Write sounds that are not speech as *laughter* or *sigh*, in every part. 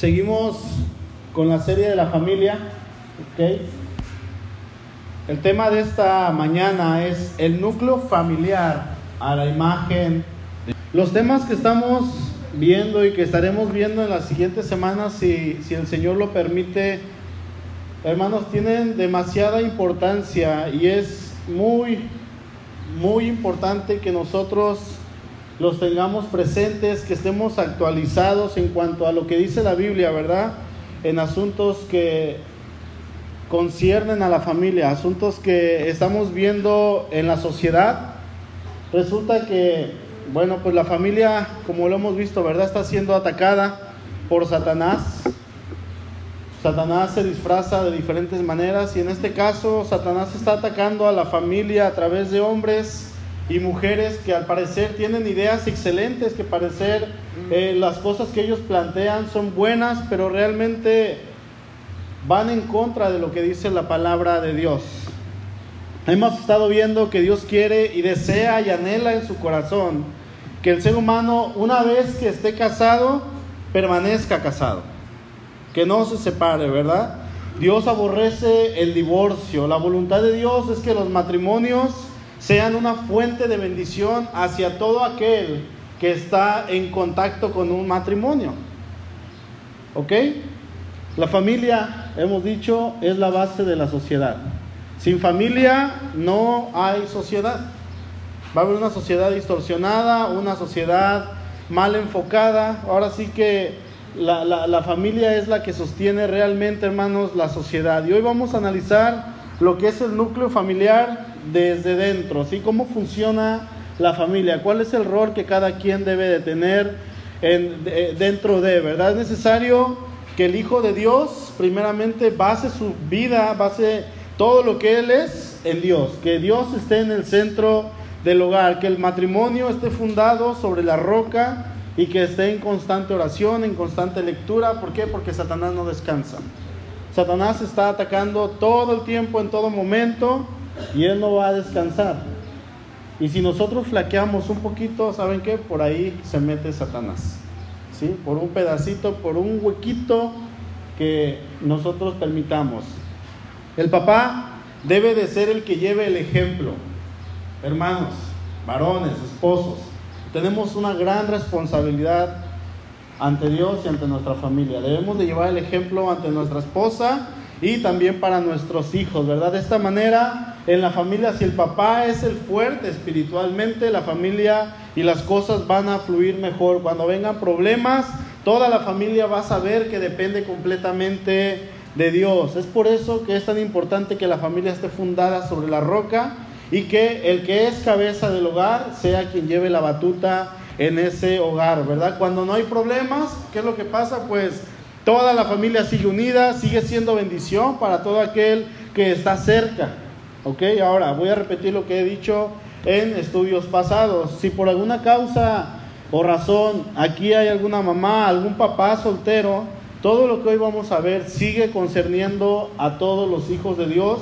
Seguimos con la serie de la familia. ¿ok? El tema de esta mañana es el núcleo familiar a la imagen. Los temas que estamos viendo y que estaremos viendo en las siguientes semanas, si, si el Señor lo permite, hermanos, tienen demasiada importancia y es muy, muy importante que nosotros los tengamos presentes, que estemos actualizados en cuanto a lo que dice la Biblia, ¿verdad? En asuntos que conciernen a la familia, asuntos que estamos viendo en la sociedad. Resulta que, bueno, pues la familia, como lo hemos visto, ¿verdad? Está siendo atacada por Satanás. Satanás se disfraza de diferentes maneras y en este caso Satanás está atacando a la familia a través de hombres y mujeres que al parecer tienen ideas excelentes, que parecer eh, las cosas que ellos plantean son buenas, pero realmente van en contra de lo que dice la palabra de Dios. Hemos estado viendo que Dios quiere y desea y anhela en su corazón que el ser humano, una vez que esté casado, permanezca casado, que no se separe, ¿verdad? Dios aborrece el divorcio. La voluntad de Dios es que los matrimonios sean una fuente de bendición hacia todo aquel que está en contacto con un matrimonio. ¿Ok? La familia, hemos dicho, es la base de la sociedad. Sin familia no hay sociedad. Va a haber una sociedad distorsionada, una sociedad mal enfocada. Ahora sí que la, la, familia es la que sostiene realmente, hermanos, la sociedad. Y hoy vamos a analizar lo que es el núcleo familiar desde dentro, ¿sí? ¿Cómo funciona la familia? ¿Cuál es el rol que cada quien debe de tener en, de, dentro de, verdad? Es necesario que el Hijo de Dios primeramente base su vida, base todo lo que Él es en Dios, que Dios esté en el centro del hogar, que el matrimonio esté fundado sobre la roca y que esté en constante oración, en constante lectura. ¿Por qué? Porque Satanás no descansa. Satanás está atacando todo el tiempo, en todo momento, y él no va a descansar. Y si nosotros flaqueamos un poquito, ¿saben qué? Por ahí se mete Satanás. ¿Sí? Por un pedacito, por un huequito que nosotros permitamos. El papá debe de ser el que lleve el ejemplo. Hermanos, varones, esposos, tenemos una gran responsabilidad ante Dios y ante nuestra familia. Debemos de llevar el ejemplo ante nuestra esposa y también para nuestros hijos, ¿verdad? De esta manera, en la familia, si el papá es el fuerte espiritualmente, la familia y las cosas van a fluir mejor. Cuando vengan problemas, toda la familia va a saber que depende completamente de Dios. Es por eso que es tan importante que la familia esté fundada sobre la roca y que el que es cabeza del hogar sea quien lleve la batuta en ese hogar, ¿verdad? Cuando no hay problemas, ¿qué es lo que pasa? Pues toda la familia sigue unida, sigue siendo bendición para todo aquel que está cerca. ¿Ok? Ahora voy a repetir lo que he dicho en estudios pasados. Si por alguna causa o razón aquí hay alguna mamá, algún papá soltero, todo lo que hoy vamos a ver sigue concerniendo a todos los hijos de Dios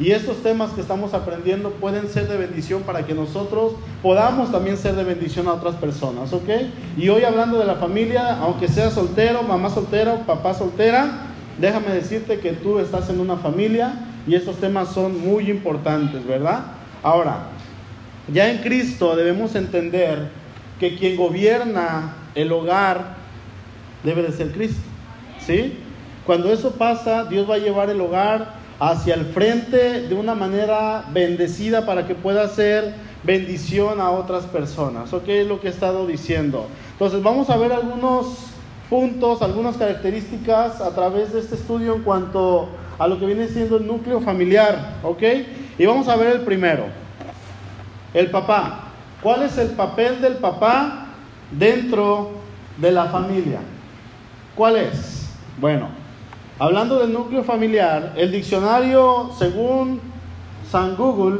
y estos temas que estamos aprendiendo pueden ser de bendición para que nosotros podamos también ser de bendición a otras personas, ¿ok? Y hoy hablando de la familia, aunque seas soltero, mamá soltera, papá soltera, déjame decirte que tú estás en una familia y estos temas son muy importantes, ¿verdad? Ahora, ya en Cristo debemos entender que quien gobierna el hogar debe de ser Cristo, ¿sí? Cuando eso pasa, Dios va a llevar el hogar hacia el frente de una manera bendecida para que pueda ser bendición a otras personas. ¿Ok? Es lo que he estado diciendo. Entonces vamos a ver algunos puntos, algunas características a través de este estudio en cuanto a lo que viene siendo el núcleo familiar. ¿Ok? Y vamos a ver el primero. El papá. ¿Cuál es el papel del papá dentro de la familia? ¿Cuál es? Bueno, Hablando del núcleo familiar, el diccionario, según San Google,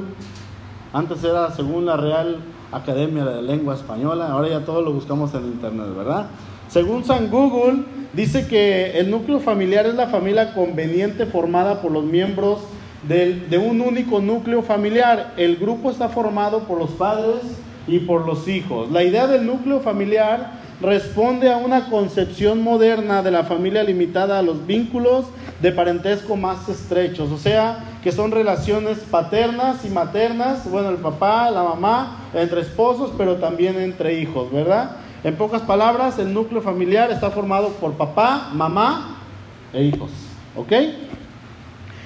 antes era según la Real Academia de Lengua Española, ahora ya todo lo buscamos en Internet, ¿verdad? Según San Google, dice que el núcleo familiar es la familia conveniente formada por los miembros de un único núcleo familiar. El grupo está formado por los padres y por los hijos. La idea del núcleo familiar responde a una concepción moderna de la familia limitada a los vínculos de parentesco más estrechos, o sea, que son relaciones paternas y maternas, bueno, el papá, la mamá, entre esposos, pero también entre hijos, ¿verdad? En pocas palabras, el núcleo familiar está formado por papá, mamá e hijos, ¿ok?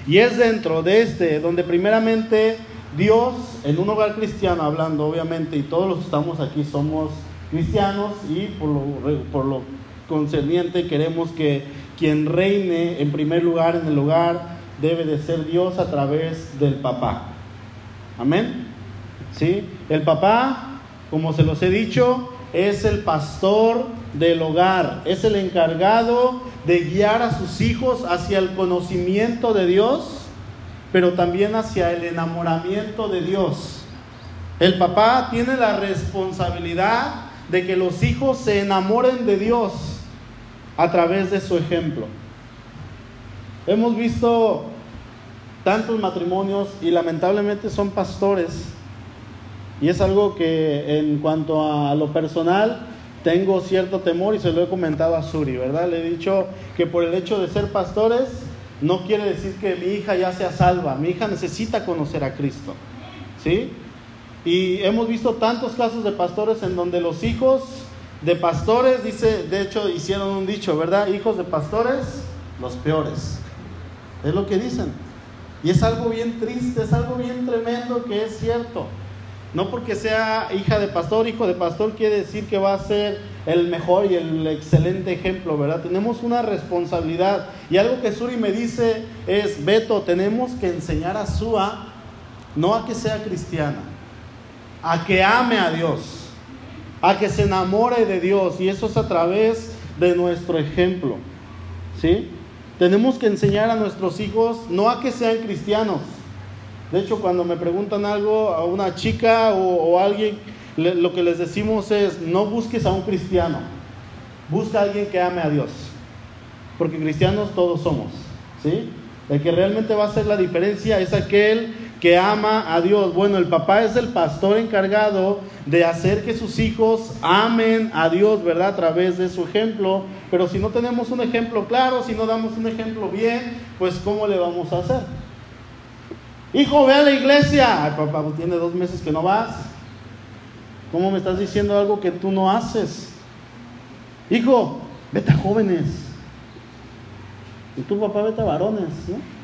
Y es dentro de este donde primeramente Dios, en un hogar cristiano hablando, obviamente, y todos los que estamos aquí somos cristianos y por lo, por lo concerniente queremos que quien reine en primer lugar en el hogar debe de ser Dios a través del papá. Amén. ¿Sí? El papá, como se los he dicho, es el pastor del hogar, es el encargado de guiar a sus hijos hacia el conocimiento de Dios, pero también hacia el enamoramiento de Dios. El papá tiene la responsabilidad de que los hijos se enamoren de Dios a través de su ejemplo. Hemos visto tantos matrimonios y lamentablemente son pastores. Y es algo que en cuanto a lo personal tengo cierto temor y se lo he comentado a Suri, ¿verdad? Le he dicho que por el hecho de ser pastores no quiere decir que mi hija ya sea salva. Mi hija necesita conocer a Cristo. ¿Sí? Y hemos visto tantos casos de pastores en donde los hijos de pastores, dice, de hecho hicieron un dicho, ¿verdad? Hijos de pastores, los peores. Es lo que dicen. Y es algo bien triste, es algo bien tremendo que es cierto. No porque sea hija de pastor, hijo de pastor, quiere decir que va a ser el mejor y el excelente ejemplo, ¿verdad? Tenemos una responsabilidad. Y algo que Suri me dice es, Beto, tenemos que enseñar a Sua no a que sea cristiana, a que ame a Dios, a que se enamore de Dios. Y eso es a través de nuestro ejemplo. ¿Sí? Tenemos que enseñar a nuestros hijos no a que sean cristianos. De hecho, cuando me preguntan algo a una chica o, a alguien, lo que les decimos es, no busques a un cristiano, busca a alguien que ame a Dios. Porque cristianos todos somos. ¿sí? El que realmente va a hacer la diferencia es aquel que ama a Dios. Bueno, el papá es el pastor encargado de hacer que sus hijos amen a Dios, ¿verdad? A través de su ejemplo. Pero si no tenemos un ejemplo claro, si no damos un ejemplo bien, pues ¿cómo le vamos a hacer? Hijo, ve a la iglesia. Ay, papá, pues tiene dos meses que no vas. ¿Cómo me estás diciendo algo que tú no haces? Hijo, vete a jóvenes. Y tu papá, vete a varones, ¿no?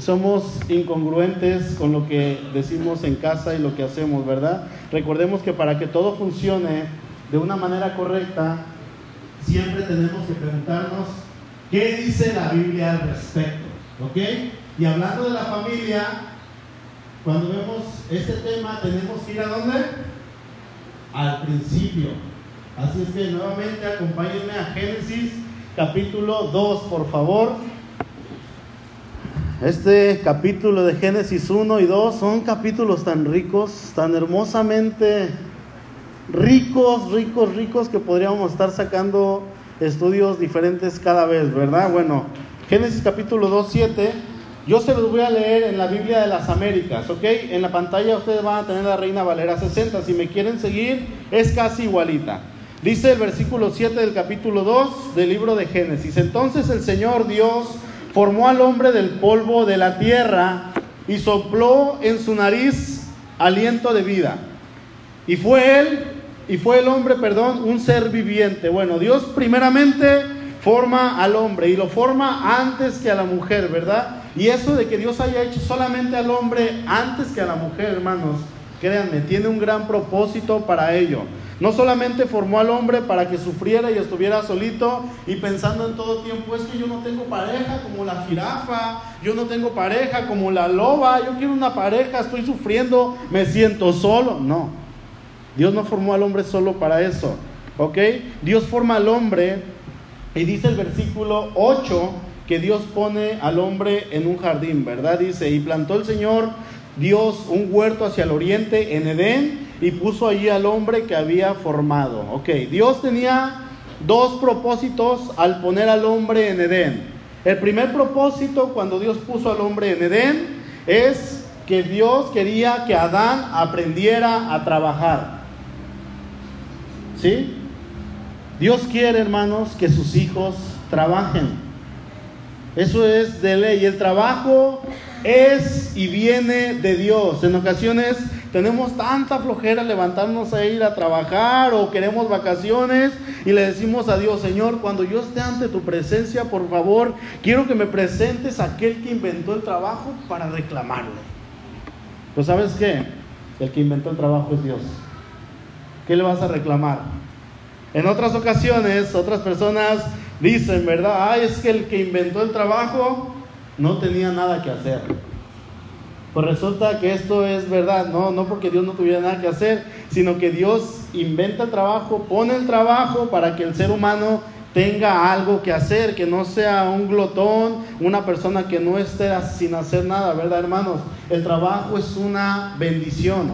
somos incongruentes con lo que decimos en casa y lo que hacemos, ¿verdad? Recordemos que para que todo funcione de una manera correcta, siempre tenemos que preguntarnos qué dice la Biblia al respecto, ¿ok? Y hablando de la familia, cuando vemos este tema, tenemos que ir a dónde? Al principio. Así es que nuevamente acompáñenme a Génesis capítulo 2, por favor. Este capítulo de Génesis 1 y 2 son capítulos tan ricos, tan hermosamente ricos, ricos, ricos que podríamos estar sacando estudios diferentes cada vez, ¿verdad? Bueno, Génesis capítulo 2, 7. Yo se los voy a leer en la Biblia de las Américas, ¿ok? En la pantalla ustedes van a tener la Reina Valera 60. Si me quieren seguir, es casi igualita. Dice el versículo 7 del capítulo 2 del libro de Génesis. Entonces el Señor Dios formó al hombre del polvo de la tierra y sopló en su nariz aliento de vida. Y fue él, y fue el hombre, perdón, un ser viviente. Bueno, Dios primeramente forma al hombre y lo forma antes que a la mujer, ¿verdad? Y eso de que Dios haya hecho solamente al hombre antes que a la mujer, hermanos, créanme, tiene un gran propósito para ello. No solamente formó al hombre para que sufriera y estuviera solito y pensando en todo tiempo, es que yo no tengo pareja como la jirafa, yo no tengo pareja como la loba, yo quiero una pareja, estoy sufriendo, me siento solo. No, Dios no formó al hombre solo para eso, ¿ok? Dios forma al hombre y dice el versículo 8 que Dios pone al hombre en un jardín, ¿verdad? Dice, y plantó el Señor Dios un huerto hacia el oriente en Edén y puso allí al hombre que había formado. Ok, Dios tenía dos propósitos al poner al hombre en Edén. El primer propósito cuando Dios puso al hombre en Edén es que Dios quería que Adán aprendiera a trabajar. ¿Sí? Dios quiere, hermanos, que sus hijos trabajen. Eso es de ley. El trabajo es y viene de Dios. En ocasiones tenemos tanta flojera levantarnos a ir a trabajar o queremos vacaciones y le decimos a Dios, Señor, cuando yo esté ante tu presencia, por favor, quiero que me presentes a aquel que inventó el trabajo para reclamarle. Pues sabes qué? El que inventó el trabajo es Dios. ¿Qué le vas a reclamar? En otras ocasiones, otras personas dicen, ¿verdad? Ay, es que el que inventó el trabajo no tenía nada que hacer. Pues resulta que esto es verdad, no, no porque Dios no tuviera nada que hacer, sino que Dios inventa el trabajo, pone el trabajo para que el ser humano tenga algo que hacer, que no sea un glotón, una persona que no esté sin hacer nada, ¿verdad, hermanos? El trabajo es una bendición.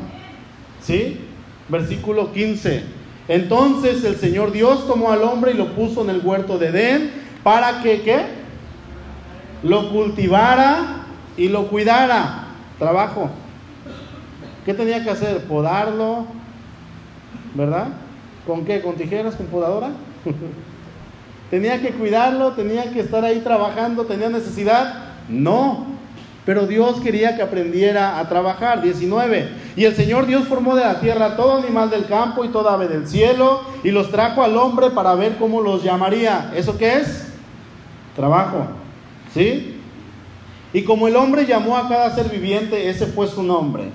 ¿Sí? Versículo 15. Entonces el Señor Dios tomó al hombre y lo puso en el huerto de Edén para que, ¿qué? Lo cultivara y lo cuidara. Trabajo. ¿Qué tenía que hacer? Podarlo, ¿verdad? ¿Con qué? ¿Con tijeras? ¿Con podadora? *laughs* ¿Tenía que cuidarlo? ¿Tenía que estar ahí trabajando? ¿Tenía necesidad? No. Pero Dios quería que aprendiera a trabajar. 19. Y el Señor Dios formó de la tierra todo animal del campo y toda ave del cielo y los trajo al hombre para ver cómo los llamaría. ¿Eso qué es? Trabajo. ¿Sí? Y como el hombre llamó a cada ser viviente, ese fue su nombre.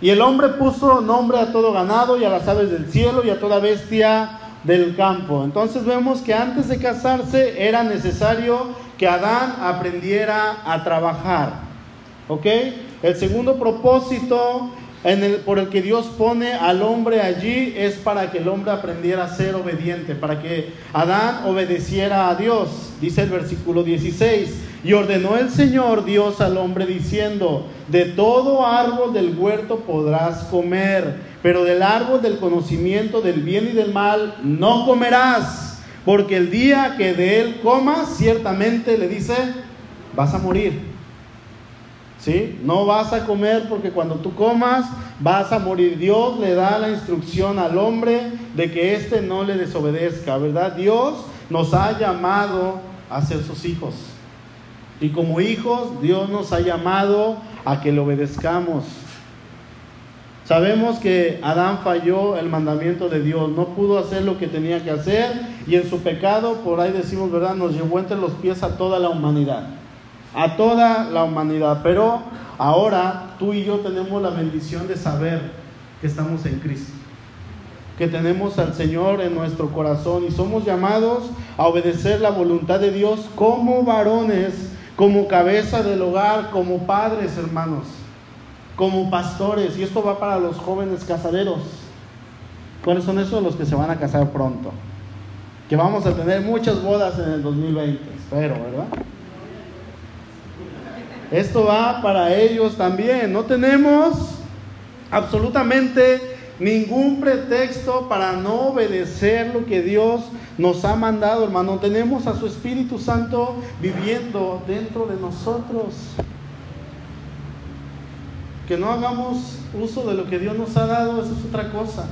Y el hombre puso nombre a todo ganado y a las aves del cielo y a toda bestia del campo. Entonces vemos que antes de casarse era necesario que Adán aprendiera a trabajar. ¿Ok? El segundo propósito en el, por el que Dios pone al hombre allí es para que el hombre aprendiera a ser obediente, para que Adán obedeciera a Dios. Dice el versículo 16. Y ordenó el Señor Dios al hombre diciendo, de todo árbol del huerto podrás comer, pero del árbol del conocimiento del bien y del mal no comerás, porque el día que de él comas, ciertamente le dice, vas a morir. ¿Sí? No vas a comer porque cuando tú comas vas a morir. Dios le da la instrucción al hombre de que éste no le desobedezca, ¿verdad? Dios nos ha llamado a ser sus hijos. Y como hijos, Dios nos ha llamado a que le obedezcamos. Sabemos que Adán falló el mandamiento de Dios, no pudo hacer lo que tenía que hacer y en su pecado, por ahí decimos, ¿verdad? Nos llevó entre los pies a toda la humanidad, a toda la humanidad. Pero ahora tú y yo tenemos la bendición de saber que estamos en Cristo, que tenemos al Señor en nuestro corazón y somos llamados a obedecer la voluntad de Dios como varones como cabeza del hogar, como padres, hermanos, como pastores. Y esto va para los jóvenes casaderos. ¿Cuáles son esos los que se van a casar pronto? Que vamos a tener muchas bodas en el 2020, espero, ¿verdad? Esto va para ellos también. No tenemos absolutamente ningún pretexto para no obedecer lo que Dios nos ha mandado, hermano. Tenemos a su Espíritu Santo viviendo dentro de nosotros. Que no hagamos uso de lo que Dios nos ha dado, eso es otra cosa.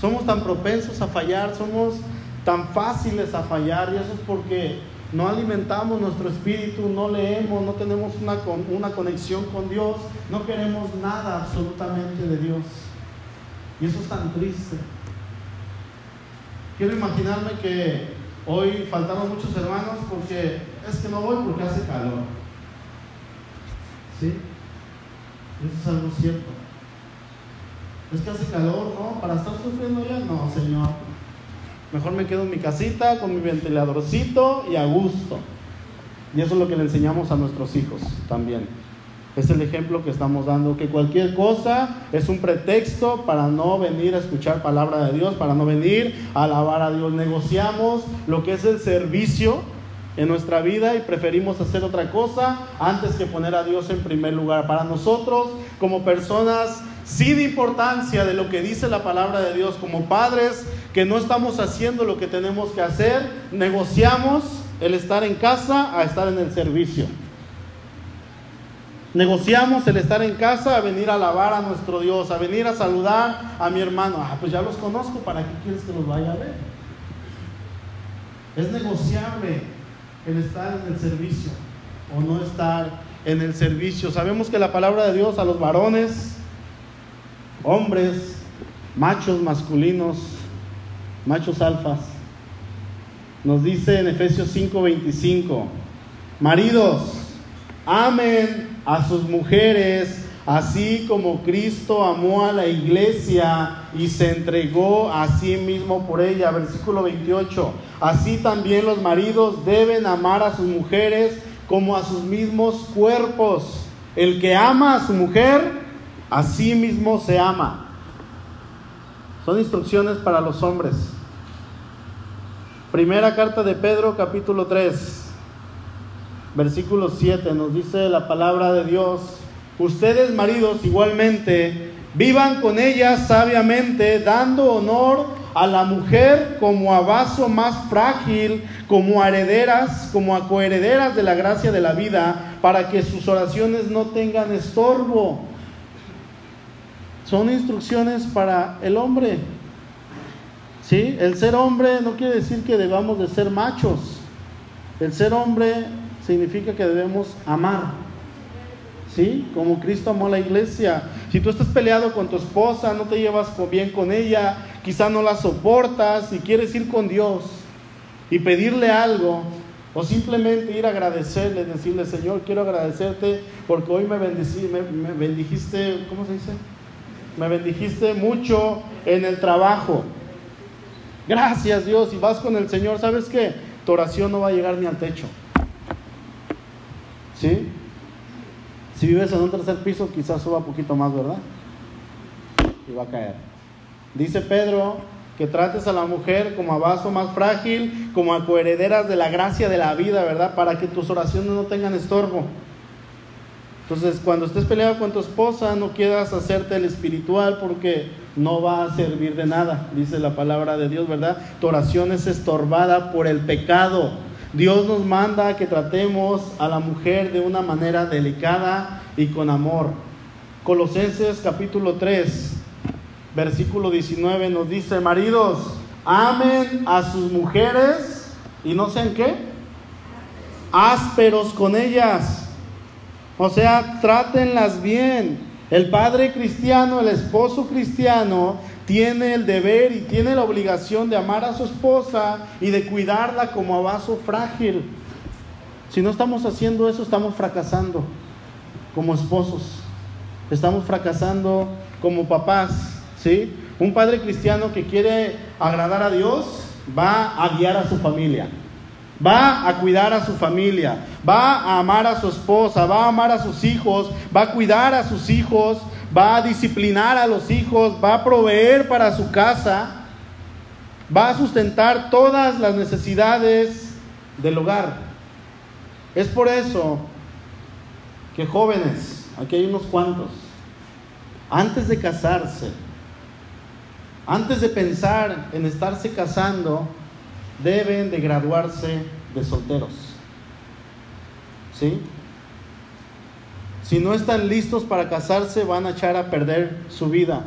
Somos tan propensos a fallar, somos tan fáciles a fallar y eso es porque no alimentamos nuestro espíritu, no leemos, no tenemos una, una conexión con Dios, no queremos nada absolutamente de Dios. Y eso es tan triste. Quiero imaginarme que hoy faltaron muchos hermanos porque es que no voy porque hace calor. ¿Sí? Eso es algo cierto. Es que hace calor, ¿no? Para estar sufriendo ya, no, Señor. Mejor me quedo en mi casita con mi ventiladorcito y a gusto. Y eso es lo que le enseñamos a nuestros hijos también. Es el ejemplo que estamos dando, que cualquier cosa es un pretexto para no venir a escuchar palabra de Dios, para no venir a alabar a Dios. Negociamos lo que es el servicio en nuestra vida y preferimos hacer otra cosa antes que poner a Dios en primer lugar. Para nosotros, como personas sin importancia de lo que dice la palabra de Dios, como padres que no estamos haciendo lo que tenemos que hacer, negociamos el estar en casa a estar en el servicio. Negociamos el estar en casa a venir a alabar a nuestro Dios, a venir a saludar a mi hermano. Ah, pues ya los conozco, ¿para qué quieres que los vaya a ver? Es negociable el estar en el servicio o no estar en el servicio. Sabemos que la palabra de Dios a los varones, hombres, machos masculinos, machos alfas, nos dice en Efesios 5:25, maridos, amen a sus mujeres, así como Cristo amó a la iglesia y se entregó a sí mismo por ella. Versículo 28. Así también los maridos deben amar a sus mujeres como a sus mismos cuerpos. El que ama a su mujer, a sí mismo se ama. Son instrucciones para los hombres. Primera carta de Pedro, capítulo 3 versículo 7 nos dice la palabra de Dios, ustedes maridos igualmente vivan con ella sabiamente, dando honor a la mujer como a vaso más frágil, como herederas, como a coherederas de la gracia de la vida, para que sus oraciones no tengan estorbo. Son instrucciones para el hombre. ¿Sí? El ser hombre no quiere decir que debamos de ser machos. El ser hombre significa que debemos amar. ¿Sí? Como Cristo amó a la iglesia. Si tú estás peleado con tu esposa, no te llevas bien con ella, quizá no la soportas y quieres ir con Dios y pedirle algo, o simplemente ir a agradecerle, decirle, Señor, quiero agradecerte porque hoy me, me bendijiste, ¿cómo se dice? Me bendijiste mucho en el trabajo. Gracias Dios. Y vas con el Señor, ¿sabes qué? Tu oración no va a llegar ni al techo. ¿Sí? Si vives en un tercer piso, quizás suba un poquito más, ¿verdad? Y va a caer. Dice Pedro que trates a la mujer como a vaso más frágil, como a coherederas de la gracia de la vida, ¿verdad? Para que tus oraciones no tengan estorbo. Entonces, cuando estés peleado con tu esposa, no quieras hacerte el espiritual porque no va a servir de nada, dice la palabra de Dios, ¿verdad? Tu oración es estorbada por el pecado. Dios nos manda que tratemos a la mujer de una manera delicada y con amor. Colosenses capítulo 3, versículo 19 nos dice, maridos, amen a sus mujeres y no sean qué, ásperos con ellas. O sea, trátenlas bien. El padre cristiano, el esposo cristiano, tiene el deber y tiene la obligación de amar a su esposa y de cuidarla como a vaso frágil. Si no estamos haciendo eso, estamos fracasando como esposos. Estamos fracasando como papás, ¿sí? Un padre cristiano que quiere agradar a Dios va a guiar a su familia. Va a cuidar a su familia, va a amar a su esposa, va a amar a sus hijos, va a cuidar a sus hijos, va a disciplinar a los hijos, va a proveer para su casa, va a sustentar todas las necesidades del hogar. Es por eso que jóvenes, aquí hay unos cuantos, antes de casarse, antes de pensar en estarse casando, deben de graduarse de solteros. ¿Sí? Si no están listos para casarse, van a echar a perder su vida.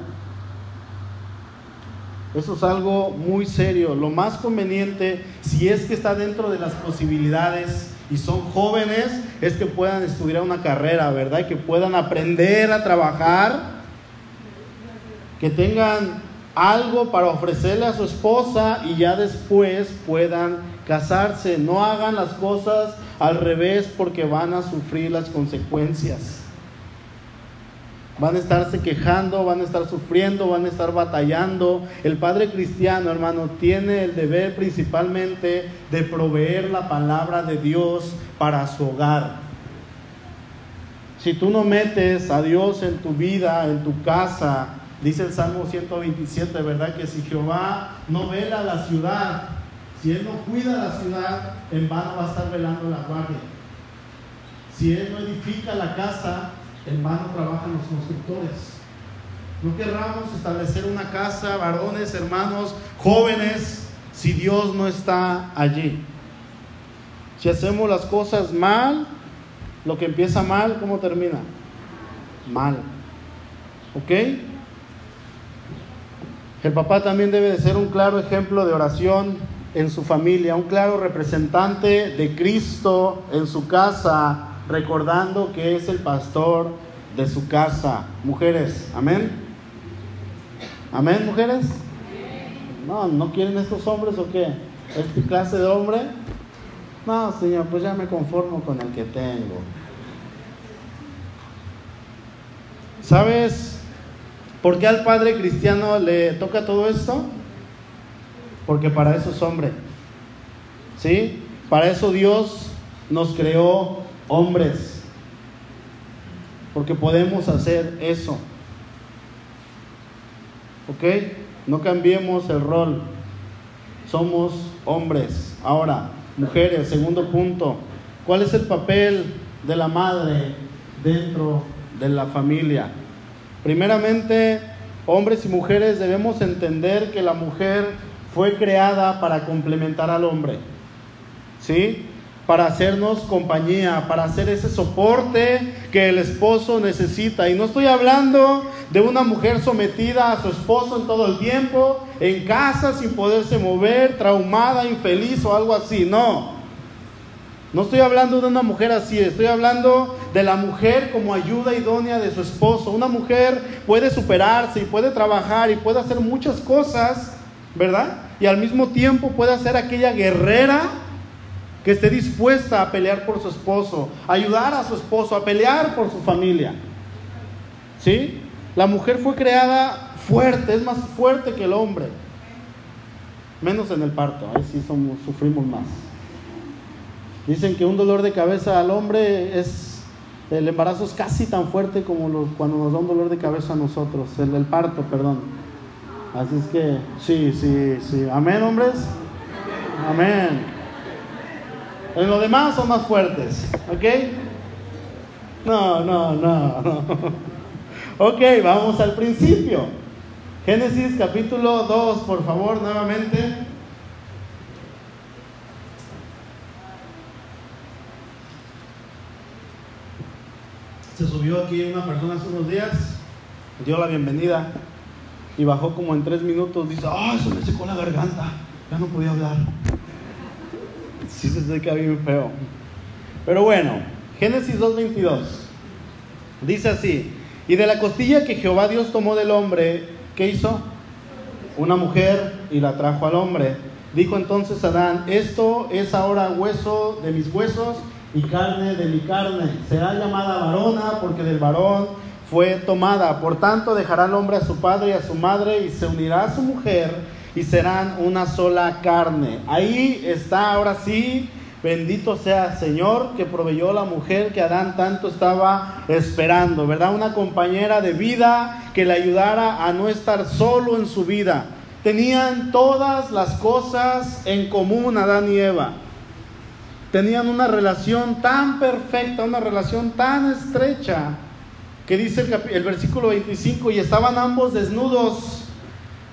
Eso es algo muy serio. Lo más conveniente, si es que está dentro de las posibilidades y son jóvenes, es que puedan estudiar una carrera, ¿verdad? Que puedan aprender a trabajar, que tengan algo para ofrecerle a su esposa y ya después puedan casarse. No hagan las cosas al revés porque van a sufrir las consecuencias. Van a estarse quejando, van a estar sufriendo, van a estar batallando. El padre cristiano, hermano, tiene el deber principalmente de proveer la palabra de Dios para su hogar. Si tú no metes a Dios en tu vida, en tu casa, dice el Salmo 127, ¿verdad? Que si Jehová no vela la ciudad, si Él no cuida la ciudad, en vano va a estar velando la guardia. Si Él no edifica la casa, en vano trabajan los constructores. No querramos establecer una casa, varones, hermanos, jóvenes, si Dios no está allí. Si hacemos las cosas mal, lo que empieza mal, ¿cómo termina? mal. ¿Ok? El papá también debe de ser un claro ejemplo de oración en su familia, un claro representante de Cristo en su casa, recordando que es el pastor de su casa. Mujeres, amén. Amén, mujeres. No, ¿no quieren estos hombres o qué? ¿Esta clase de hombre? No, Señor, pues ya me conformo con el que tengo. ¿Sabes por qué al padre cristiano le toca todo esto? Porque para eso es hombre. ¿Sí? Para eso Dios nos creó hombres. Porque podemos hacer eso. ¿Ok? No cambiemos el rol. Somos hombres. Ahora, mujeres, segundo punto. ¿Cuál es el papel de la madre dentro de la familia? Primeramente, hombres y mujeres debemos entender que la mujer fue creada para complementar al hombre. ¿Sí? para hacernos compañía, para hacer ese soporte que el esposo necesita. Y no estoy hablando de una mujer sometida a su esposo en todo el tiempo, en casa sin poderse mover, traumada, infeliz o algo así, no. No estoy hablando de una mujer así, estoy hablando de la mujer como ayuda idónea de su esposo. Una mujer puede superarse y puede trabajar y puede hacer muchas cosas, ¿verdad? Y al mismo tiempo puede ser aquella guerrera que esté dispuesta a pelear por su esposo, ayudar a su esposo, a pelear por su familia. ¿Sí? La mujer fue creada fuerte, es más fuerte que el hombre. Menos en el parto, ahí sí somos, sufrimos más. Dicen que un dolor de cabeza al hombre es, el embarazo es casi tan fuerte como cuando nos da un dolor de cabeza a nosotros, el, el parto, perdón. Así es que, sí, sí, sí. Amén, hombres. Amén. En lo demás son más fuertes, ¿ok? No, no, no, no. *laughs* Ok, vamos al principio. Génesis capítulo 2, por favor, nuevamente. Se subió aquí una persona hace unos días, dio la bienvenida y bajó como en tres minutos. Dice, ah, oh, se me secó la garganta, ya no podía hablar sí se seca bien feo. Pero bueno, Génesis 2.22 dice así, y de la costilla que Jehová Dios tomó del hombre, ¿qué hizo? Una mujer y la trajo al hombre. Dijo entonces Adán, esto es ahora hueso de mis huesos y carne de mi carne. Será llamada varona porque del varón fue tomada. Por tanto dejará el hombre a su padre y a su madre y se unirá a su mujer y serán una sola carne. Ahí está ahora sí, bendito sea el Señor que proveyó la mujer que Adán tanto estaba esperando, ¿verdad? Una compañera de vida que le ayudara a no estar solo en su vida. Tenían todas las cosas en común Adán y Eva. Tenían una relación tan perfecta, una relación tan estrecha, que dice el, versículo 25, y estaban ambos desnudos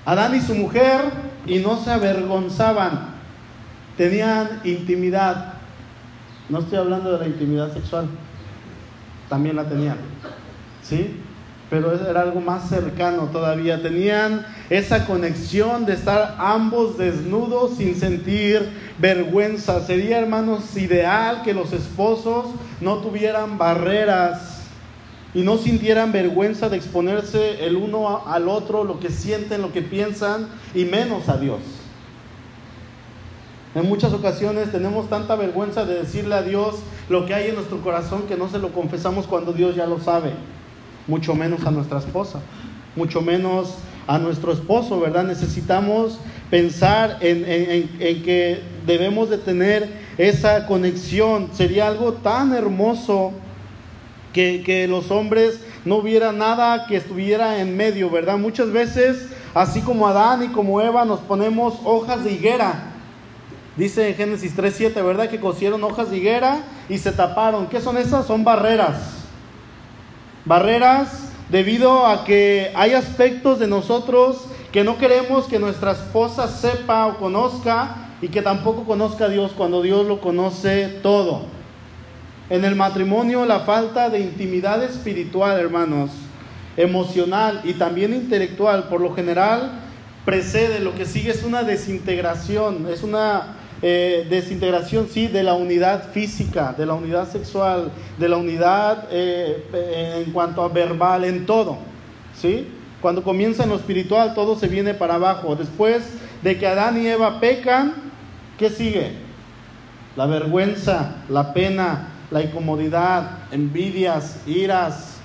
Adán y su mujer y no se avergonzaban, tenían intimidad. No estoy hablando de la intimidad sexual, también la tenían, ¿sí? Pero era algo más cercano todavía. Tenían esa conexión de estar ambos desnudos sin sentir vergüenza. Sería, hermanos, ideal que los esposos no tuvieran barreras y no sintieran vergüenza de exponerse el uno al otro, lo que sienten, lo que piensan, y menos a Dios. En muchas ocasiones tenemos tanta vergüenza de decirle a Dios lo que hay en nuestro corazón que no se lo confesamos cuando Dios ya lo sabe, mucho menos a nuestra esposa, mucho menos a nuestro esposo, ¿verdad? Necesitamos pensar en, en que debemos de tener esa conexión. Sería algo tan hermoso que, los hombres no hubiera nada que estuviera en medio, ¿verdad? Muchas veces, así como Adán y como Eva, nos ponemos hojas de higuera. Dice en Génesis 3.7, ¿verdad? Que cosieron hojas de higuera y se taparon. ¿Qué son esas? Son barreras. Barreras debido a que hay aspectos de nosotros que no queremos que nuestra esposa sepa o conozca y que tampoco conozca a Dios cuando Dios lo conoce todo. En el matrimonio la falta de intimidad espiritual, hermanos, emocional y también intelectual, por lo general precede, lo que sigue es una desintegración, es una eh, desintegración, sí, de la unidad física, de la unidad sexual, de la unidad eh, en cuanto a verbal, en todo, ¿sí? Cuando comienza en lo espiritual, todo se viene para abajo. Después de que Adán y Eva pecan, ¿qué sigue? La vergüenza, la pena, la incomodidad, envidias, iras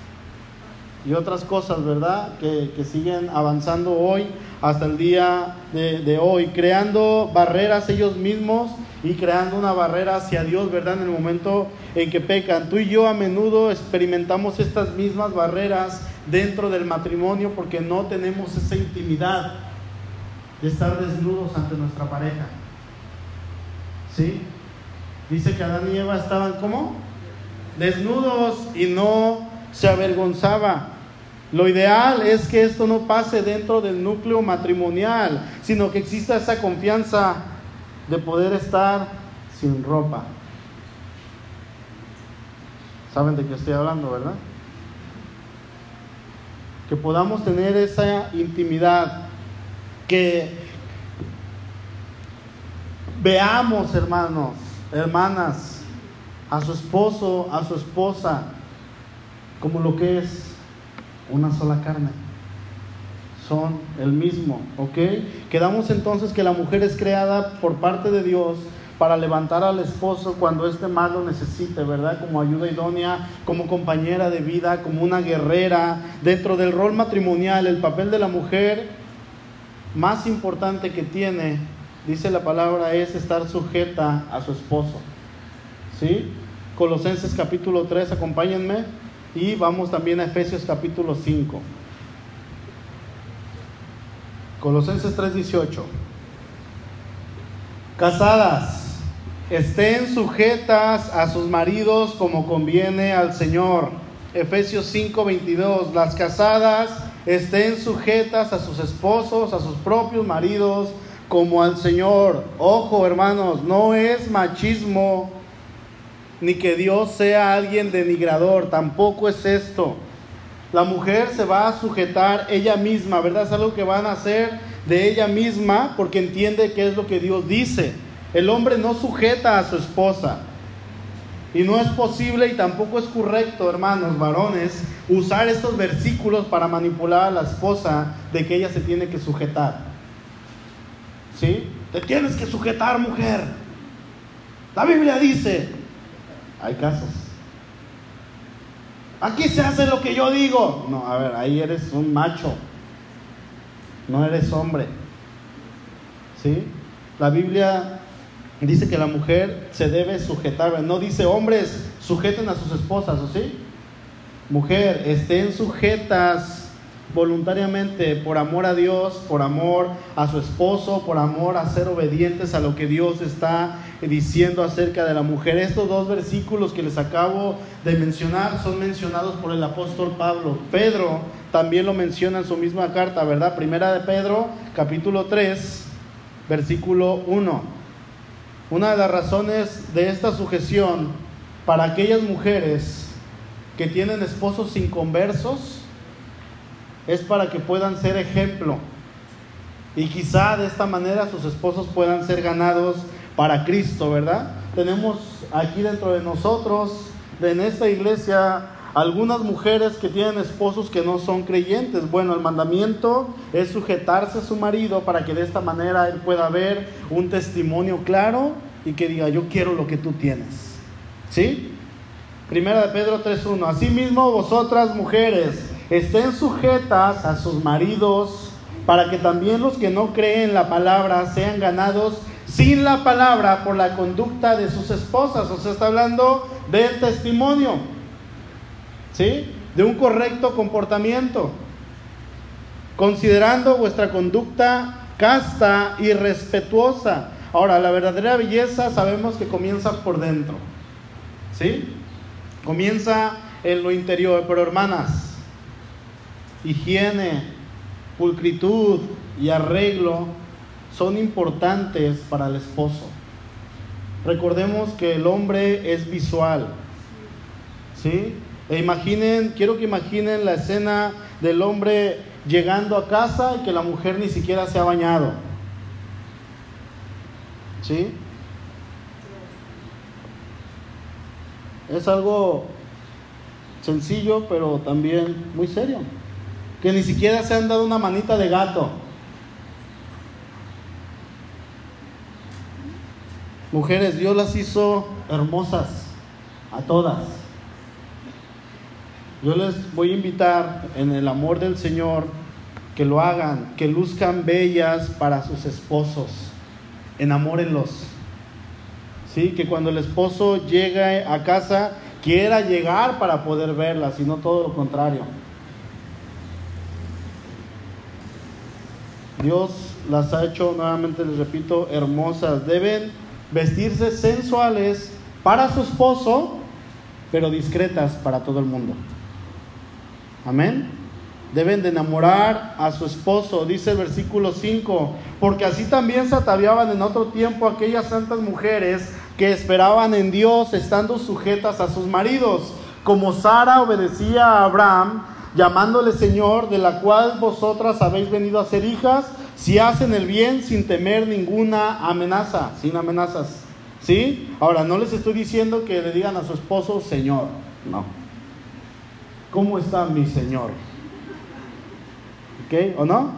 y otras cosas, ¿verdad? Que siguen avanzando hoy hasta el día de, hoy, creando barreras ellos mismos y creando una barrera hacia Dios, ¿verdad? En el momento en que pecan. Tú y yo a menudo experimentamos estas mismas barreras dentro del matrimonio porque no tenemos esa intimidad de estar desnudos ante nuestra pareja. ¿Sí? Dice que Adán y Eva estaban como desnudos y no se avergonzaba. Lo ideal es que esto no pase dentro del núcleo matrimonial, sino que exista esa confianza de poder estar sin ropa. ¿Saben de qué estoy hablando, verdad? Que podamos tener esa intimidad, que veamos, hermanos, hermanas, a su esposo, a su esposa, como lo que es una sola carne. Son el mismo, ¿ok? Quedamos entonces que la mujer es creada por parte de Dios para levantar al esposo cuando éste más lo necesite, ¿verdad? Como ayuda idónea, como compañera de vida, como una guerrera. Dentro del rol matrimonial, el papel de la mujer más importante que tiene, dice la palabra, es estar sujeta a su esposo. ¿Sí? Colosenses capítulo 3, acompáñenme. Y vamos también a Efesios capítulo 5. Colosenses 3:18. Casadas, estén sujetas a sus maridos como conviene al Señor. Efesios 5:22. Las casadas estén sujetas a sus esposos, a sus propios maridos, como al Señor. Ojo, hermanos, no es machismo ni que Dios sea alguien denigrador, tampoco es esto. La mujer se va a sujetar ella misma, ¿verdad? Es algo que van a hacer de ella misma porque entiende qué es lo que Dios dice. El hombre no sujeta a su esposa. Y no es posible y tampoco es correcto, hermanos, varones, usar estos versículos para manipular a la esposa de que ella se tiene que sujetar. ¿Sí? Te tienes que sujetar, mujer. La Biblia dice, hay casos. Aquí se hace lo que yo digo. No, a ver, ahí eres un macho. No eres hombre. ¿Sí? La Biblia dice que la mujer se debe sujetar. No dice hombres sujeten a sus esposas, ¿o sí? Mujer, estén sujetas voluntariamente por amor a Dios, por amor a su esposo, por amor a ser obedientes a lo que Dios está diciendo acerca de la mujer. Estos dos versículos que les acabo de mencionar son mencionados por el apóstol Pablo. Pedro también lo menciona en su misma carta, ¿verdad? Primera de Pedro, capítulo 3, versículo 1. Una de las razones de esta sujeción para aquellas mujeres que tienen esposos inconversos es para que puedan ser ejemplo. Y quizá de esta manera sus esposos puedan ser ganados para Cristo, ¿verdad? Tenemos aquí dentro de nosotros, en esta iglesia, algunas mujeres que tienen esposos que no son creyentes. Bueno, el mandamiento es sujetarse a su marido para que de esta manera él pueda ver un testimonio claro y que diga, yo quiero lo que tú tienes. ¿Sí? Primera de Pedro 3.1. Asimismo, vosotras mujeres, estén sujetas a sus maridos, para que también los que no creen la palabra sean ganados sin la palabra por la conducta de sus esposas. O sea, está hablando del testimonio, ¿sí? De un correcto comportamiento, considerando vuestra conducta casta y respetuosa. Ahora, la verdadera belleza sabemos que comienza por dentro, ¿sí? Comienza en lo interior, pero hermanas, higiene, pulcritud y arreglo son importantes para el esposo. Recordemos que el hombre es visual, ¿Sí? E imaginen, quiero que imaginen la escena del hombre llegando a casa y que la mujer ni siquiera se ha bañado. ¿Sí? Es algo sencillo, pero también muy serio. Que ni siquiera se han dado una manita de gato. Mujeres, Dios las hizo hermosas a todas. Yo les voy a invitar en el amor del Señor que lo hagan, que luzcan bellas para sus esposos. Enamórenlos. ¿Sí? Que cuando el esposo llegue a casa quiera llegar para poder verla, sino todo lo contrario. Dios las ha hecho, nuevamente les repito, hermosas. Deben vestirse sensuales para su esposo, pero discretas para todo el mundo. Amén. Deben de enamorar a su esposo, dice el versículo 5, porque así también se ataviaban en otro tiempo aquellas santas mujeres que esperaban en Dios estando sujetas a sus maridos, como Sara obedecía a Abraham, llamándole Señor, de la cual vosotras habéis venido a ser hijas, si hacen el bien sin temer ninguna amenaza, sin amenazas. ¿Sí? Ahora, no les estoy diciendo que le digan a su esposo Señor, no. ¿Cómo está mi Señor? ¿Ok? ¿O no?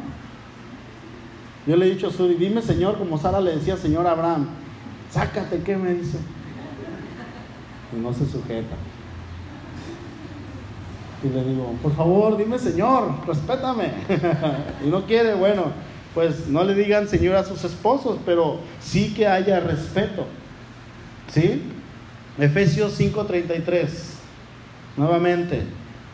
Yo le he dicho a Suri, dime Señor, como Sara le decía Señor Abraham, sácate, ¿qué me dice? Y no se sujeta. Y le digo, por favor, dime Señor, respétame. *laughs* y no quiere, bueno, pues no le digan Señor a sus esposos, pero sí que haya respeto. ¿Sí? Efesios 5:33. Nuevamente.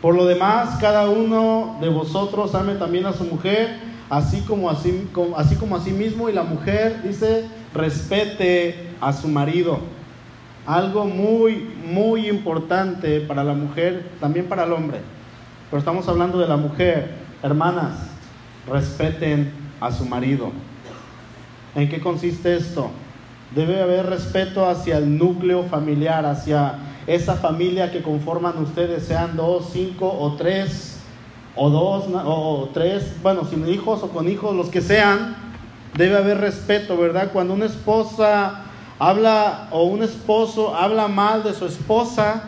Por lo demás, cada uno de vosotros ame también a su mujer, así como así, así como a sí mismo, y la mujer dice, respete a su marido. Algo muy, muy importante para la mujer, también para el hombre. Pero estamos hablando de la mujer. Hermanas, respeten a su marido. ¿En qué consiste esto? Debe haber respeto hacia el núcleo familiar, hacia esa familia que conforman ustedes, sean dos, cinco o tres, o dos, o tres, bueno, sin hijos o con hijos, los que sean, debe haber respeto, ¿verdad? Cuando una esposa habla o un esposo habla mal de su esposa,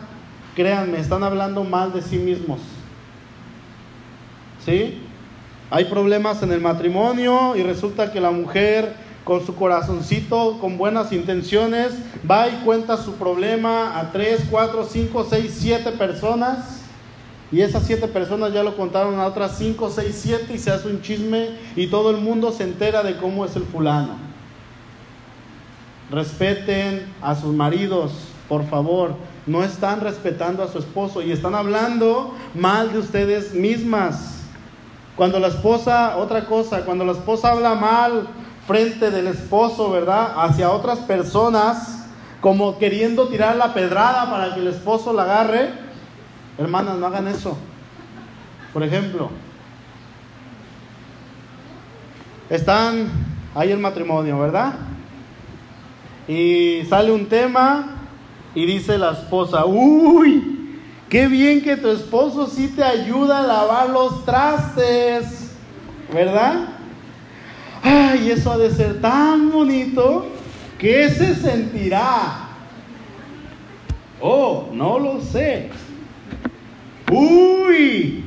créanme, están hablando mal de sí mismos. ¿Sí? Hay problemas en el matrimonio y resulta que la mujer con su corazoncito, con buenas intenciones, va y cuenta su problema a tres, cuatro, cinco, seis, siete personas. Y esas siete personas ya lo contaron a otras cinco, seis, siete y se hace un chisme y todo el mundo se entera de cómo es el fulano. Respeten a sus maridos, por favor. No están respetando a su esposo y están hablando mal de ustedes mismas. Cuando la esposa, otra cosa, cuando la esposa habla mal frente del esposo, ¿verdad? Hacia otras personas, como queriendo tirar la pedrada para que el esposo la agarre. Hermanas, no hagan eso. Por ejemplo, están ahí el matrimonio, ¿verdad? Y sale un tema y dice la esposa, uy, qué bien que tu esposo sí te ayuda a lavar los trastes, ¿verdad? ay, eso ha de ser tan bonito, ¿qué se sentirá? Oh, no lo sé. Uy,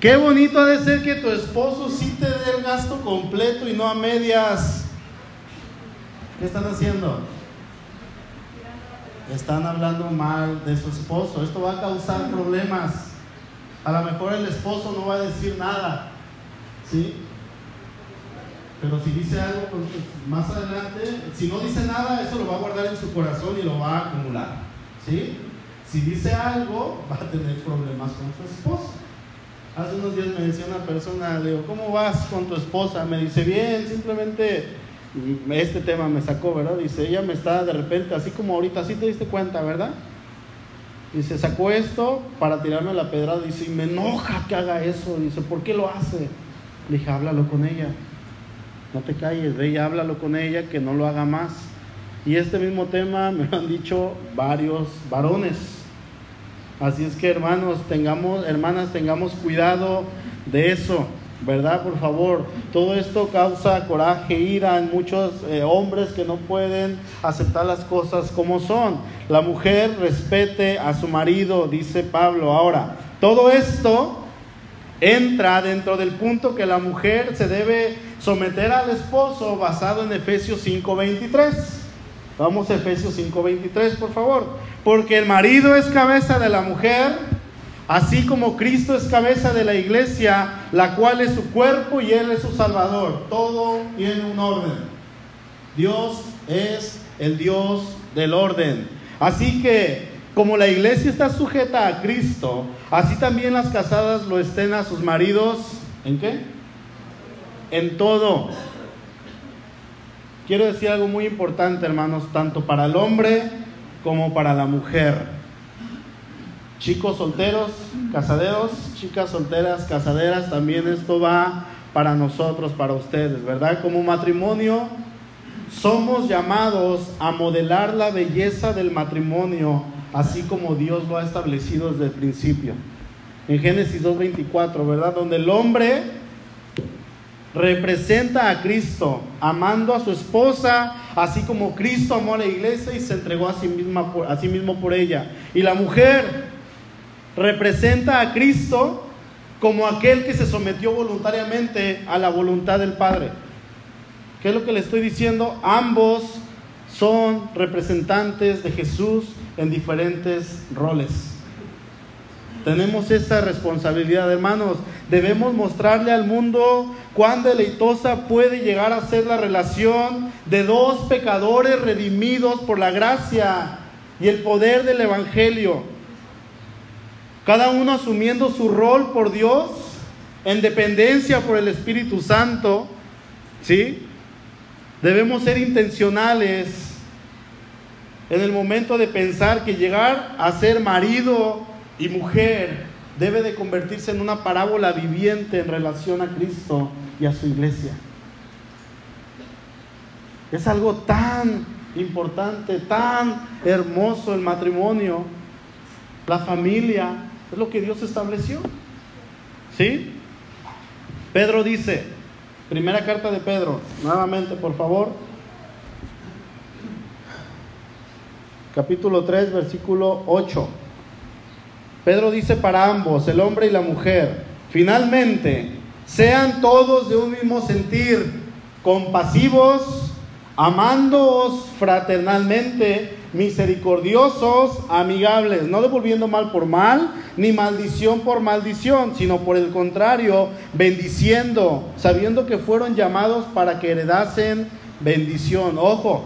qué bonito ha de ser que tu esposo sí te dé el gasto completo y no a medias. ¿Qué están haciendo? Están hablando mal de su esposo. Esto va a causar problemas. A lo mejor el esposo no va a decir nada. ¿Sí? Pero si dice algo más adelante, si no dice nada, eso lo va a guardar en su corazón y lo va a acumular. ¿Sí? Si dice algo, va a tener problemas con su esposa. Hace unos días me decía una persona, le digo, ¿cómo vas con tu esposa? Me dice, bien, simplemente este tema me sacó, ¿verdad? Dice, ella me está de repente, así como ahorita, así te diste cuenta, ¿verdad? Dice, sacó esto para tirarme la pedrada. Dice, y me enoja que haga eso. Dice, ¿por qué lo hace? Le dije, háblalo con ella no te calles, ve y háblalo con ella, que no lo haga más. Y este mismo tema me lo han dicho varios varones. Así es que hermanos, tengamos, hermanas, tengamos cuidado de eso. ¿Verdad? Por favor, todo esto causa coraje, ira en muchos eh, hombres que no pueden aceptar las cosas como son. La mujer respete a su marido, dice Pablo. Ahora, todo esto entra dentro del punto que la mujer se debe someter al esposo basado en Efesios 5:23. Vamos a Efesios 5:23, por favor. Porque el marido es cabeza de la mujer Así como Cristo es cabeza de la iglesia, la cual es su cuerpo y Él es su Salvador. Todo tiene un orden. Dios es el Dios del orden. Así que como la iglesia está sujeta a Cristo, así también las casadas lo estén a sus maridos. ¿En qué? En todo. Quiero decir algo muy importante, hermanos, tanto para el hombre como para la mujer. Chicos solteros, casaderos, chicas solteras, casaderas, también esto va para nosotros, para ustedes, ¿verdad? Como matrimonio, somos llamados a modelar la belleza del matrimonio, así como Dios lo ha establecido desde el principio. En Génesis 2.24, ¿verdad? Donde el hombre representa a Cristo, amando a su esposa, así como Cristo amó a la iglesia y se entregó a sí, misma, a sí mismo por ella. Y la mujer representa a Cristo como aquel que se sometió voluntariamente a la voluntad del Padre. ¿Qué es lo que le estoy diciendo? Ambos son representantes de Jesús en diferentes roles. Tenemos esa responsabilidad, hermanos. Debemos mostrarle al mundo cuán deleitosa puede llegar a ser la relación de dos pecadores redimidos por la gracia y el poder del Evangelio cada uno asumiendo su rol por Dios, en dependencia por el Espíritu Santo, ¿sí? Debemos ser intencionales en el momento de pensar que llegar a ser marido y mujer debe de convertirse en una parábola viviente en relación a Cristo y a su iglesia. Es algo tan importante, tan hermoso el matrimonio, la familia, es lo que Dios estableció. ¿Sí? Pedro dice, primera carta de Pedro, nuevamente por favor, capítulo 3, versículo 8. Pedro dice para ambos, el hombre y la mujer, finalmente, sean todos de un mismo sentir, compasivos, amándoos fraternalmente, misericordiosos, amigables, no devolviendo mal por mal, ni maldición por maldición, sino por el contrario, bendiciendo, sabiendo que fueron llamados para que heredasen bendición. Ojo,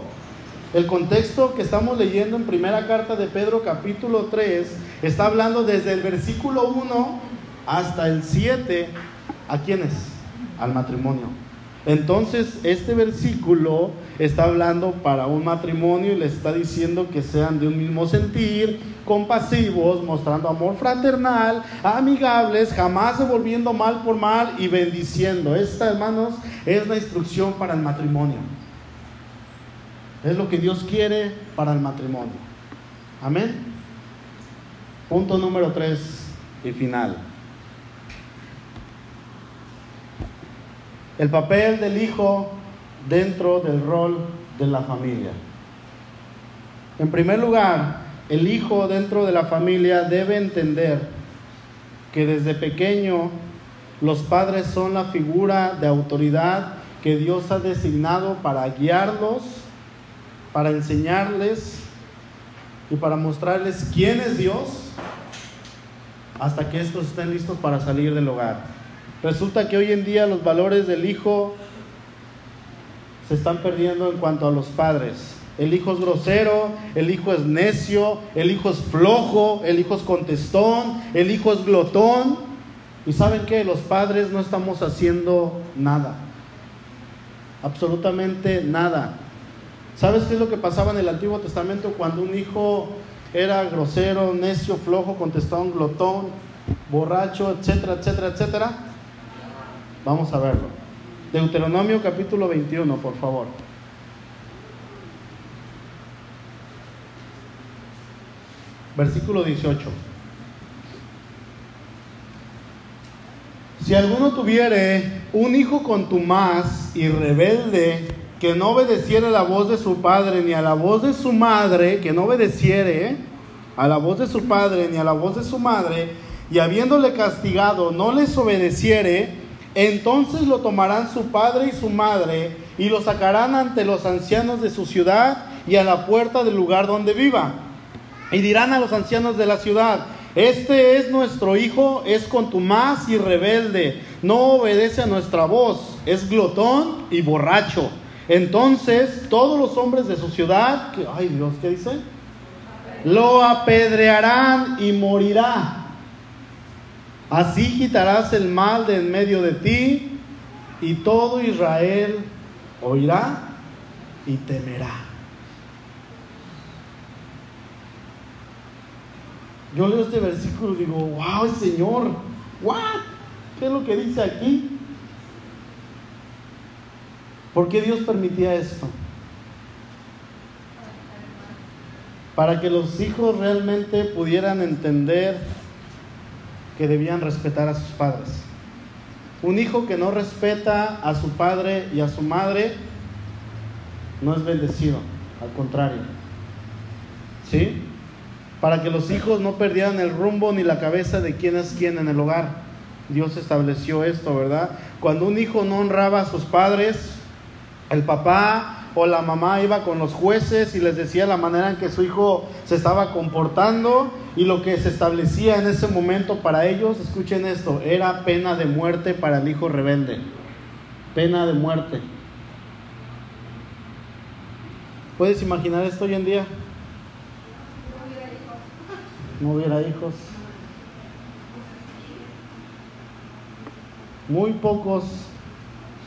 el contexto que estamos leyendo en primera carta de Pedro capítulo 3 está hablando desde el versículo 1 hasta el 7. ¿A quiénes? Al matrimonio. Entonces, este versículo está hablando para un matrimonio y le está diciendo que sean de un mismo sentir, compasivos, mostrando amor fraternal, amigables, jamás devolviendo mal por mal y bendiciendo. Esta, hermanos, es la instrucción para el matrimonio. Es lo que Dios quiere para el matrimonio. Amén. Punto número tres y final. El papel del hijo dentro del rol de la familia. En primer lugar, el hijo dentro de la familia debe entender que desde pequeño los padres son la figura de autoridad que Dios ha designado para guiarlos, para enseñarles y para mostrarles quién es Dios hasta que estos estén listos para salir del hogar. Resulta que hoy en día los valores del hijo se están perdiendo en cuanto a los padres. El hijo es grosero, el hijo es necio, el hijo es flojo, el hijo es contestón, el hijo es glotón. Y saben que los padres no estamos haciendo nada. Absolutamente nada. ¿Sabes qué es lo que pasaba en el Antiguo Testamento cuando un hijo era grosero, necio, flojo, contestón, glotón, borracho, etcétera, etcétera, etcétera? Vamos a verlo. Deuteronomio capítulo 21, por favor. Versículo 18. Si alguno tuviere un hijo contumaz y rebelde, que no obedeciere a la voz de su padre ni a la voz de su madre, que no obedeciere ¿eh? a la voz de su padre ni a la voz de su madre, y habiéndole castigado no les obedeciere, entonces lo tomarán su padre y su madre y lo sacarán ante los ancianos de su ciudad y a la puerta del lugar donde viva. Y dirán a los ancianos de la ciudad, este es nuestro hijo, es contumaz y rebelde, no obedece a nuestra voz, es glotón y borracho. Entonces todos los hombres de su ciudad, ay Dios, ¿qué dice? Lo apedrearán y morirá. Así quitarás el mal de en medio de ti y todo Israel oirá y temerá. Yo leo este versículo y digo, wow, Señor, what? ¿Qué es lo que dice aquí? ¿Por qué Dios permitía esto? Para que los hijos realmente pudieran entender que debían respetar a sus padres. Un hijo que no respeta a su padre y a su madre no es bendecido, al contrario. ¿Sí? para que los hijos no perdieran el rumbo ni la cabeza de quién es quién en el hogar. Dios estableció esto, ¿verdad? Cuando un hijo no honraba a sus padres, el papá o la mamá iba con los jueces y les decía la manera en que su hijo se estaba comportando y lo que se establecía en ese momento para ellos, escuchen esto, era pena de muerte para el hijo rebelde. Pena de muerte. ¿Puedes imaginar esto hoy en día? no hubiera hijos. Muy pocos,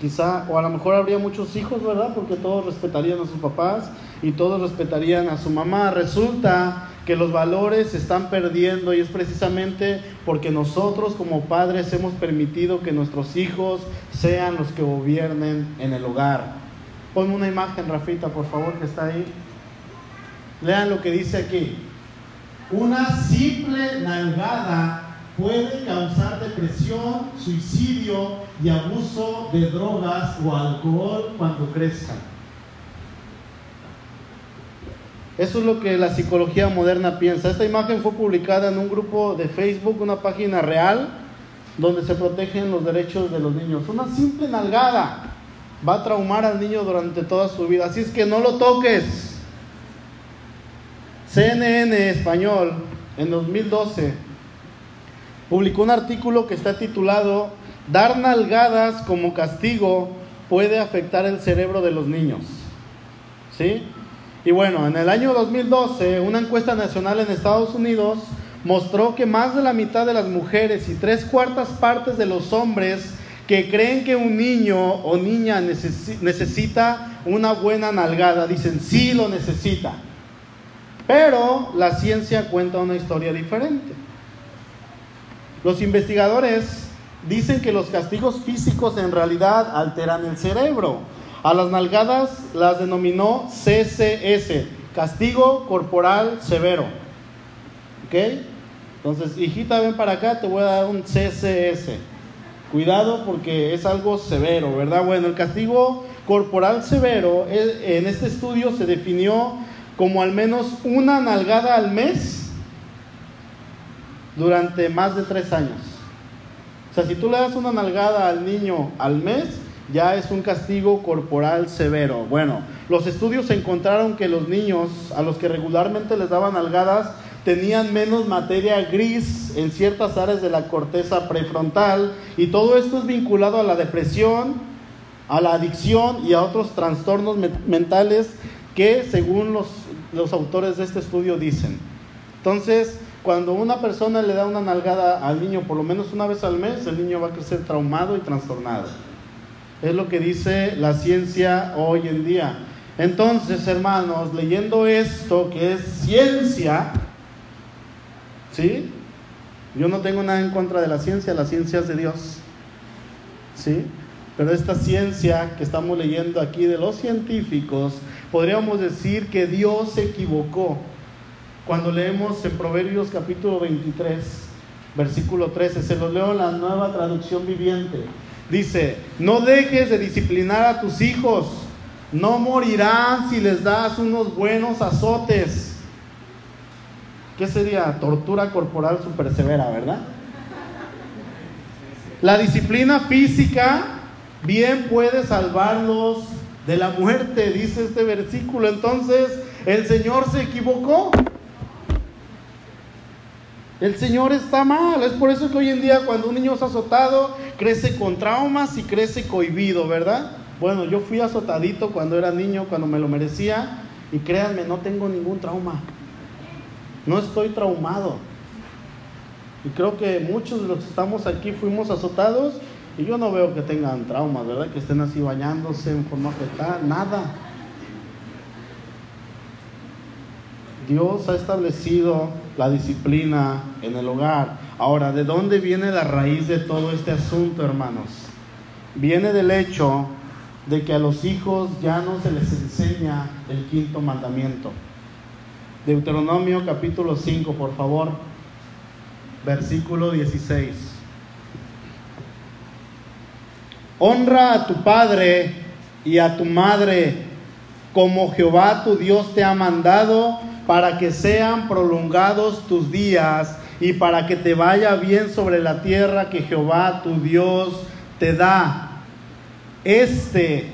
quizá, o a lo mejor habría muchos hijos, ¿verdad? Porque todos respetarían a sus papás y todos respetarían a su mamá. Resulta que los valores se están perdiendo y es precisamente porque nosotros como padres hemos permitido que nuestros hijos sean los que gobiernen en el hogar. Ponme una imagen, Rafita, por favor, que está ahí. Lean lo que dice aquí. Una simple nalgada puede causar depresión, suicidio y abuso de drogas o alcohol cuando crezcan. Eso es lo que la psicología moderna piensa. Esta imagen fue publicada en un grupo de Facebook, una página real, donde se protegen los derechos de los niños. Una simple nalgada va a traumar al niño durante toda su vida. Así es que no lo toques. CNN Español en 2012 publicó un artículo que está titulado Dar nalgadas como castigo puede afectar el cerebro de los niños. ¿Sí? Y bueno, en el año 2012, una encuesta nacional en Estados Unidos mostró que más de la mitad de las mujeres y tres cuartas partes de los hombres que creen que un niño o niña necesita una buena nalgada, dicen sí lo necesita. Pero la ciencia cuenta una historia diferente. Los investigadores dicen que los castigos físicos en realidad alteran el cerebro. A las nalgadas las denominó CCS, castigo corporal severo. ¿Ok? Entonces, hijita, ven para acá, te voy a dar un CCS. Cuidado porque es algo severo, ¿verdad? Bueno, el castigo corporal severo en este estudio se definió como al menos una nalgada al mes durante más de tres años. O sea, si tú le das una nalgada al niño al mes, ya es un castigo corporal severo. Bueno, los estudios encontraron que los niños a los que regularmente les daban nalgadas tenían menos materia gris en ciertas áreas de la corteza prefrontal y todo esto es vinculado a la depresión, a la adicción y a otros trastornos mentales que según los, los autores de este estudio dicen. Entonces, cuando una persona le da una nalgada al niño por lo menos una vez al mes, el niño va a crecer traumado y trastornado. Es lo que dice la ciencia hoy en día. Entonces, hermanos, leyendo esto que es ciencia, ¿sí? Yo no tengo nada en contra de la ciencia, la ciencia es de Dios. ¿Sí? Pero esta ciencia que estamos leyendo aquí de los científicos, podríamos decir que Dios se equivocó. Cuando leemos en Proverbios capítulo 23, versículo 13, se lo leo en la nueva traducción viviente. Dice, no dejes de disciplinar a tus hijos, no morirán si les das unos buenos azotes. ¿Qué sería? Tortura corporal super severa, ¿verdad? La disciplina física bien puede salvarlos de la muerte, dice este versículo. Entonces, ¿el Señor se equivocó? El Señor está mal. Es por eso que hoy en día cuando un niño es azotado, crece con traumas y crece cohibido, ¿verdad? Bueno, yo fui azotadito cuando era niño, cuando me lo merecía. Y créanme, no tengo ningún trauma. No estoy traumado. Y creo que muchos de los que estamos aquí fuimos azotados y yo no veo que tengan traumas, ¿verdad? Que estén así bañándose en forma fetal, nada. Dios ha establecido la disciplina en el hogar. Ahora, ¿de dónde viene la raíz de todo este asunto, hermanos? Viene del hecho de que a los hijos ya no se les enseña el quinto mandamiento. Deuteronomio capítulo 5, por favor, versículo 16. Honra a tu padre y a tu madre como Jehová tu Dios te ha mandado para que sean prolongados tus días y para que te vaya bien sobre la tierra que Jehová tu Dios te da. Este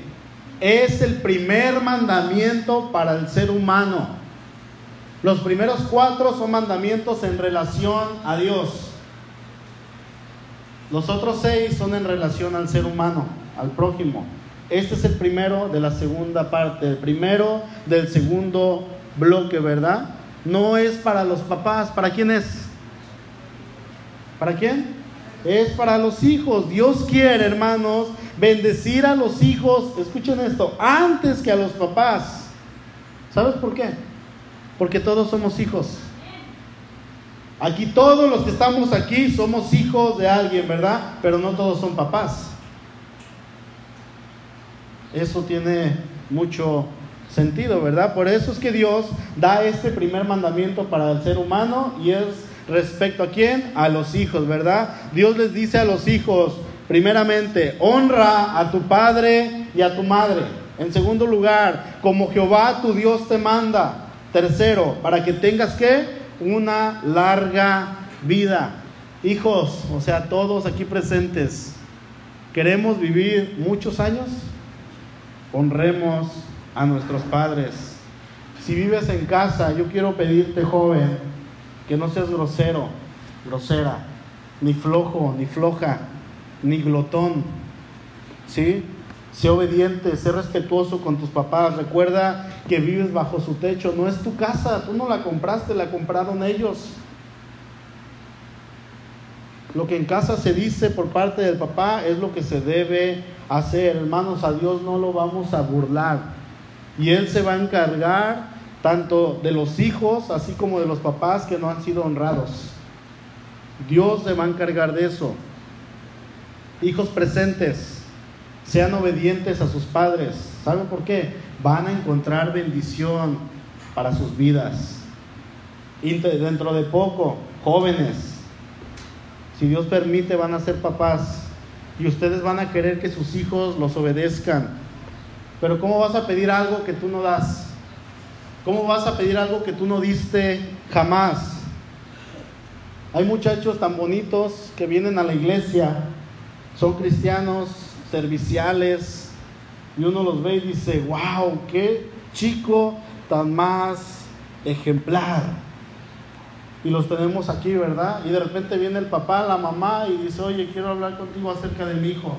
es el primer mandamiento para el ser humano. Los primeros cuatro son mandamientos en relación a Dios. Los otros seis son en relación al ser humano, al prójimo. Este es el primero de la segunda parte, el primero del segundo bloque, ¿verdad? No es para los papás, ¿para quién es? ¿Para quién? Es para los hijos. Dios quiere, hermanos, bendecir a los hijos, escuchen esto, antes que a los papás. ¿Sabes por qué? Porque todos somos hijos. Aquí todos los que estamos aquí somos hijos de alguien, ¿verdad? Pero no todos son papás. Eso tiene mucho sentido, ¿verdad? Por eso es que Dios da este primer mandamiento para el ser humano y es respecto a quién? A los hijos, ¿verdad? Dios les dice a los hijos, primeramente, honra a tu padre y a tu madre. En segundo lugar, como Jehová tu Dios te manda. Tercero, para que tengas que una larga vida. Hijos, o sea, todos aquí presentes, ¿queremos vivir muchos años? Honremos a nuestros padres. Si vives en casa, yo quiero pedirte, joven, que no seas grosero, grosera, ni flojo, ni floja, ni glotón. ¿Sí? Sé obediente, sé respetuoso con tus papás. Recuerda que vives bajo su techo. No es tu casa, tú no la compraste, la compraron ellos. Lo que en casa se dice por parte del papá es lo que se debe hacer. Hermanos, a Dios no lo vamos a burlar. Y Él se va a encargar tanto de los hijos, así como de los papás que no han sido honrados. Dios se va a encargar de eso. Hijos presentes, sean obedientes a sus padres. ¿Saben por qué? Van a encontrar bendición para sus vidas. Y dentro de poco, jóvenes, si Dios permite, van a ser papás. Y ustedes van a querer que sus hijos los obedezcan pero ¿cómo vas a pedir algo que tú no das? ¿Cómo vas a pedir algo que tú no diste jamás? Hay muchachos tan bonitos que vienen a la iglesia, son cristianos, serviciales, y uno los ve y dice, wow, qué chico tan más ejemplar. Y los tenemos aquí, ¿verdad? Y de repente viene el papá, la mamá y dice, oye, quiero hablar contigo acerca de mi hijo.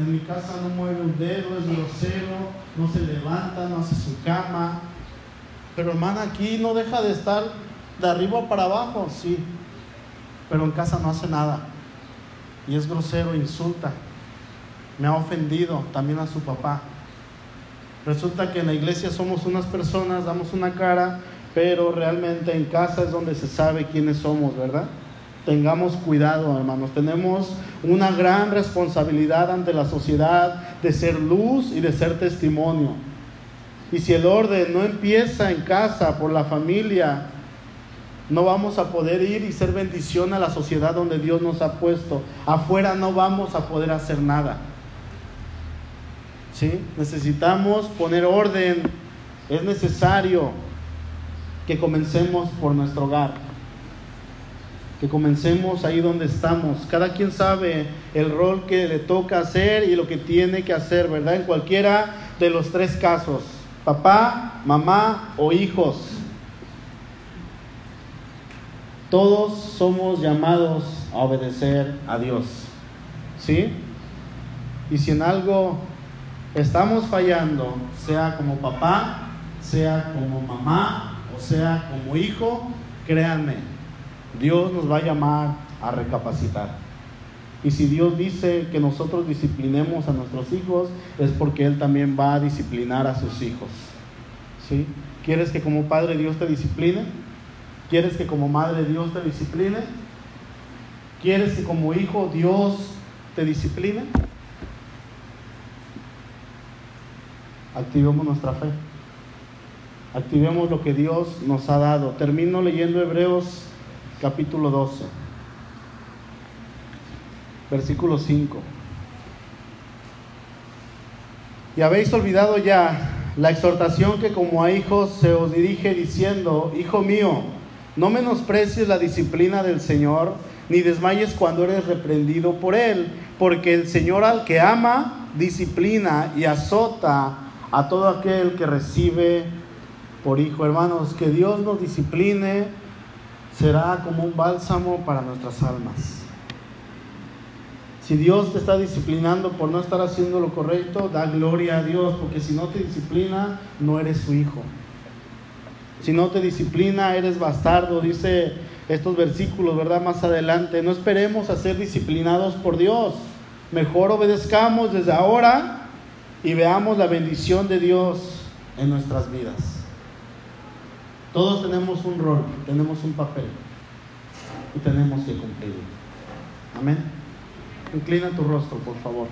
En mi casa no mueve un dedo, es grosero, no se levanta, no hace su cama. Pero hermana, aquí no deja de estar de arriba para abajo, sí. Pero en casa no hace nada. Y es grosero, insulta. Me ha ofendido también a su papá. Resulta que en la iglesia somos unas personas, damos una cara, pero realmente en casa es donde se sabe quiénes somos, ¿verdad? Tengamos cuidado, hermanos. Tenemos una gran responsabilidad ante la sociedad de ser luz y de ser testimonio. Y si el orden no empieza en casa, por la familia, no vamos a poder ir y ser bendición a la sociedad donde Dios nos ha puesto. Afuera no vamos a poder hacer nada. ¿Sí? Necesitamos poner orden. Es necesario que comencemos por nuestro hogar. Que comencemos ahí donde estamos. Cada quien sabe el rol que le toca hacer y lo que tiene que hacer, ¿verdad? En cualquiera de los tres casos. Papá, mamá o hijos. Todos somos llamados a obedecer a Dios. ¿Sí? Y si en algo estamos fallando, sea como papá, sea como mamá o sea como hijo, créanme, Dios nos va a llamar a recapacitar. Y si Dios dice que nosotros disciplinemos a nuestros hijos, es porque Él también va a disciplinar a sus hijos. ¿Sí? ¿Quieres que como padre Dios te discipline? ¿Quieres que como madre Dios te discipline? ¿Quieres que como hijo Dios te discipline? Activemos nuestra fe. Activemos lo que Dios nos ha dado. Termino leyendo Hebreos capítulo 12, versículo 5. Y habéis olvidado ya la exhortación que como a hijos se os dirige diciendo, Hijo mío, no menosprecies la disciplina del Señor, ni desmayes cuando eres reprendido por Él, porque el Señor al que ama, disciplina y azota a todo aquel que recibe por hijo. Hermanos, que Dios nos discipline será como un bálsamo para nuestras almas. Si Dios te está disciplinando por no estar haciendo lo correcto, da gloria a Dios, porque si no te disciplina, no eres su hijo. Si no te disciplina, eres bastardo, dice estos versículos, ¿verdad? Más adelante. No esperemos a ser disciplinados por Dios. Mejor obedezcamos desde ahora y veamos la bendición de Dios en nuestras vidas. Todos tenemos un rol, tenemos un papel y tenemos que cumplirlo. Amén. Inclina tu rostro, por favor.